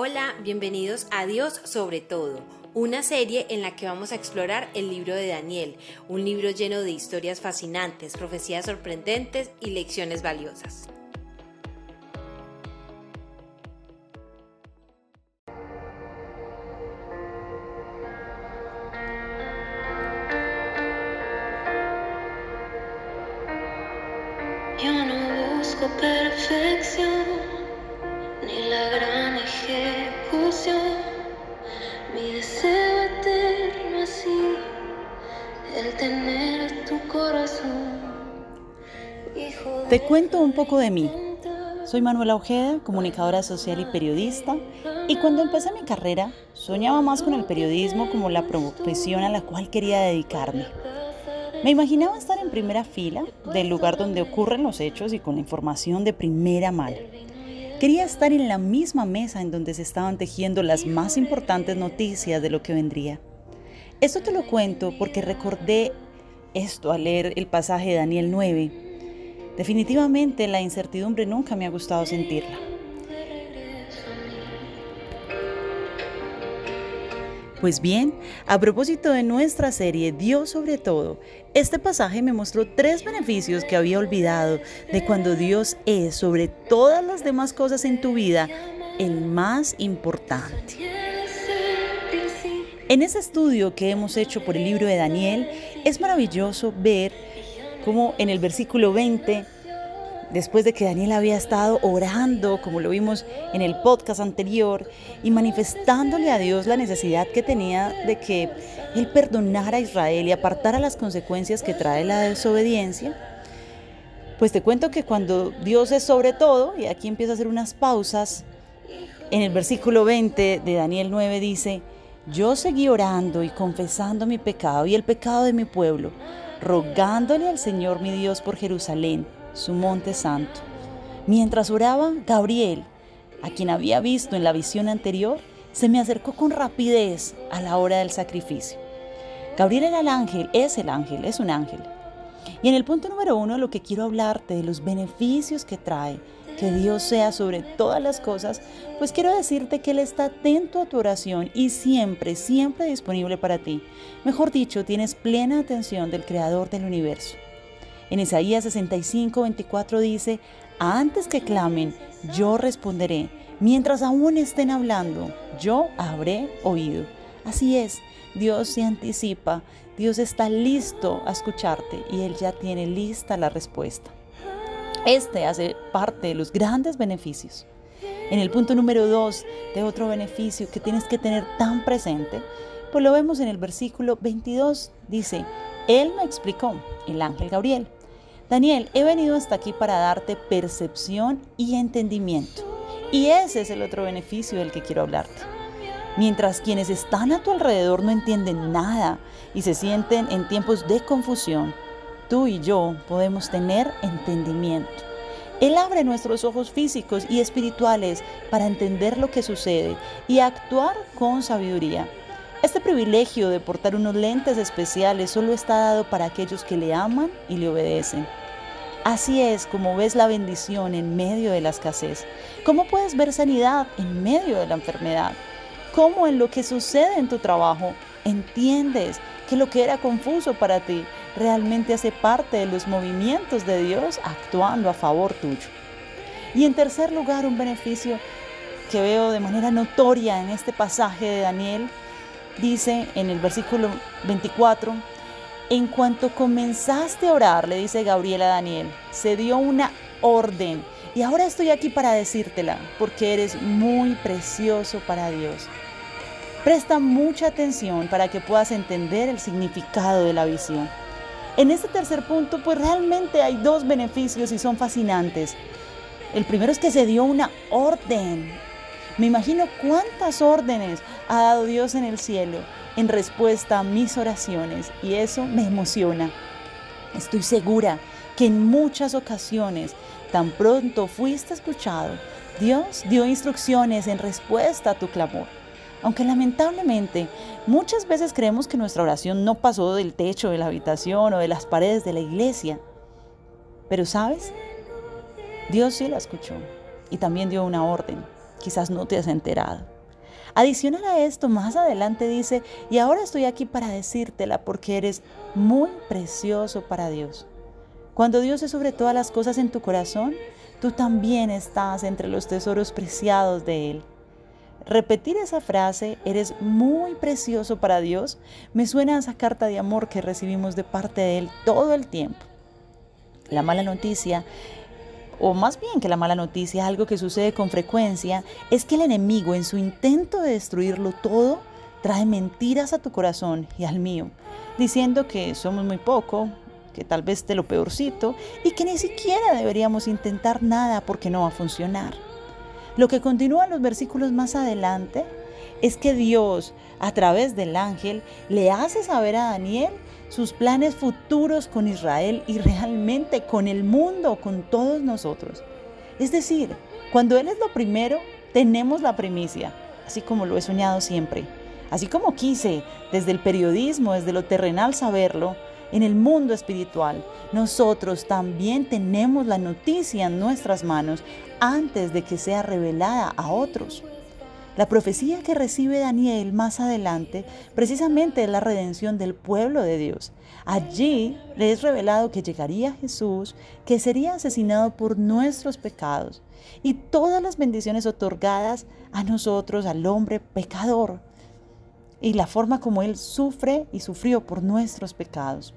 Hola, bienvenidos a Dios sobre todo, una serie en la que vamos a explorar el libro de Daniel, un libro lleno de historias fascinantes, profecías sorprendentes y lecciones valiosas. Yo no busco perfección Te cuento un poco de mí. Soy Manuela Ojeda, comunicadora social y periodista, y cuando empecé mi carrera soñaba más con el periodismo como la profesión a la cual quería dedicarme. Me imaginaba estar en primera fila del lugar donde ocurren los hechos y con la información de primera mano. Quería estar en la misma mesa en donde se estaban tejiendo las más importantes noticias de lo que vendría. Esto te lo cuento porque recordé esto al leer el pasaje de Daniel 9. Definitivamente la incertidumbre nunca me ha gustado sentirla. Pues bien, a propósito de nuestra serie Dios sobre todo, este pasaje me mostró tres beneficios que había olvidado de cuando Dios es sobre todas las demás cosas en tu vida el más importante. En ese estudio que hemos hecho por el libro de Daniel, es maravilloso ver cómo en el versículo 20 después de que Daniel había estado orando, como lo vimos en el podcast anterior, y manifestándole a Dios la necesidad que tenía de que Él perdonara a Israel y apartara las consecuencias que trae la desobediencia, pues te cuento que cuando Dios es sobre todo, y aquí empieza a hacer unas pausas, en el versículo 20 de Daniel 9 dice, yo seguí orando y confesando mi pecado y el pecado de mi pueblo, rogándole al Señor mi Dios por Jerusalén su monte santo. Mientras oraba, Gabriel, a quien había visto en la visión anterior, se me acercó con rapidez a la hora del sacrificio. Gabriel era el ángel, es el ángel, es un ángel. Y en el punto número uno lo que quiero hablarte de los beneficios que trae que Dios sea sobre todas las cosas, pues quiero decirte que Él está atento a tu oración y siempre, siempre disponible para ti. Mejor dicho, tienes plena atención del Creador del universo. En Isaías 65, 24 dice, antes que clamen, yo responderé. Mientras aún estén hablando, yo habré oído. Así es, Dios se anticipa, Dios está listo a escucharte y Él ya tiene lista la respuesta. Este hace parte de los grandes beneficios. En el punto número 2 de otro beneficio que tienes que tener tan presente, pues lo vemos en el versículo 22, dice, Él me explicó, el ángel Gabriel, Daniel, he venido hasta aquí para darte percepción y entendimiento. Y ese es el otro beneficio del que quiero hablarte. Mientras quienes están a tu alrededor no entienden nada y se sienten en tiempos de confusión, tú y yo podemos tener entendimiento. Él abre nuestros ojos físicos y espirituales para entender lo que sucede y actuar con sabiduría. Este privilegio de portar unos lentes especiales solo está dado para aquellos que le aman y le obedecen. Así es como ves la bendición en medio de la escasez. ¿Cómo puedes ver sanidad en medio de la enfermedad? ¿Cómo en lo que sucede en tu trabajo entiendes que lo que era confuso para ti realmente hace parte de los movimientos de Dios actuando a favor tuyo? Y en tercer lugar, un beneficio que veo de manera notoria en este pasaje de Daniel dice en el versículo 24, en cuanto comenzaste a orar, le dice Gabriela a Daniel, se dio una orden. Y ahora estoy aquí para decírtela, porque eres muy precioso para Dios. Presta mucha atención para que puedas entender el significado de la visión. En este tercer punto, pues realmente hay dos beneficios y son fascinantes. El primero es que se dio una orden. Me imagino cuántas órdenes ha dado Dios en el cielo en respuesta a mis oraciones y eso me emociona. Estoy segura que en muchas ocasiones, tan pronto fuiste escuchado, Dios dio instrucciones en respuesta a tu clamor. Aunque lamentablemente muchas veces creemos que nuestra oración no pasó del techo de la habitación o de las paredes de la iglesia. Pero sabes, Dios sí la escuchó y también dio una orden. quizás no te has enterado. Adicional a esto, más adelante dice, y ahora estoy aquí para decírtela porque eres muy precioso para Dios. Cuando Dios es sobre todas las cosas en tu corazón, tú también estás entre los tesoros preciados de Él. Repetir esa frase, eres muy precioso para Dios, me suena a esa carta de amor que recibimos de parte de Él todo el tiempo. La mala noticia o más bien que la mala noticia, algo que sucede con frecuencia, es que el enemigo en su intento de destruirlo todo, trae mentiras a tu corazón y al mío, diciendo que somos muy poco, que tal vez de lo peorcito y que ni siquiera deberíamos intentar nada porque no va a funcionar. Lo que continúa en los versículos más adelante es que Dios, a través del ángel, le hace saber a Daniel sus planes futuros con Israel y realmente con el mundo, con todos nosotros. Es decir, cuando Él es lo primero, tenemos la primicia, así como lo he soñado siempre. Así como quise desde el periodismo, desde lo terrenal saberlo, en el mundo espiritual, nosotros también tenemos la noticia en nuestras manos antes de que sea revelada a otros. La profecía que recibe Daniel más adelante precisamente es la redención del pueblo de Dios. Allí le es revelado que llegaría Jesús, que sería asesinado por nuestros pecados y todas las bendiciones otorgadas a nosotros, al hombre pecador, y la forma como Él sufre y sufrió por nuestros pecados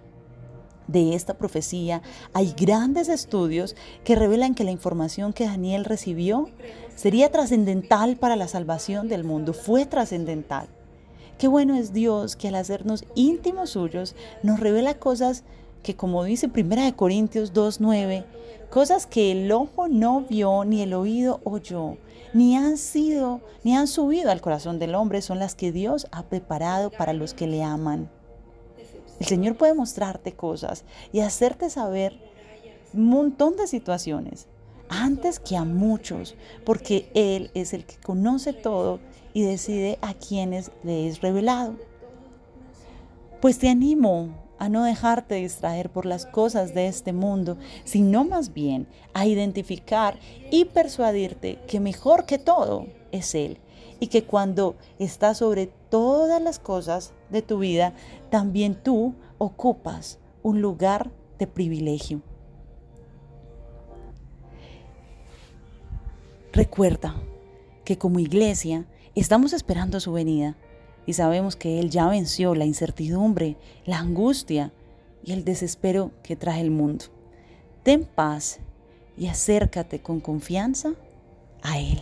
de esta profecía, hay grandes estudios que revelan que la información que Daniel recibió sería trascendental para la salvación del mundo, fue trascendental. Qué bueno es Dios que al hacernos íntimos suyos nos revela cosas que como dice 1 Corintios 2.9, cosas que el ojo no vio ni el oído oyó, ni han sido, ni han subido al corazón del hombre, son las que Dios ha preparado para los que le aman. El Señor puede mostrarte cosas y hacerte saber un montón de situaciones antes que a muchos, porque Él es el que conoce todo y decide a quienes le es revelado. Pues te animo a no dejarte distraer por las cosas de este mundo, sino más bien a identificar y persuadirte que mejor que todo es Él y que cuando está sobre todas las cosas de tu vida, también tú ocupas un lugar de privilegio. Recuerda que como iglesia estamos esperando su venida y sabemos que Él ya venció la incertidumbre, la angustia y el desespero que trae el mundo. Ten paz y acércate con confianza a Él.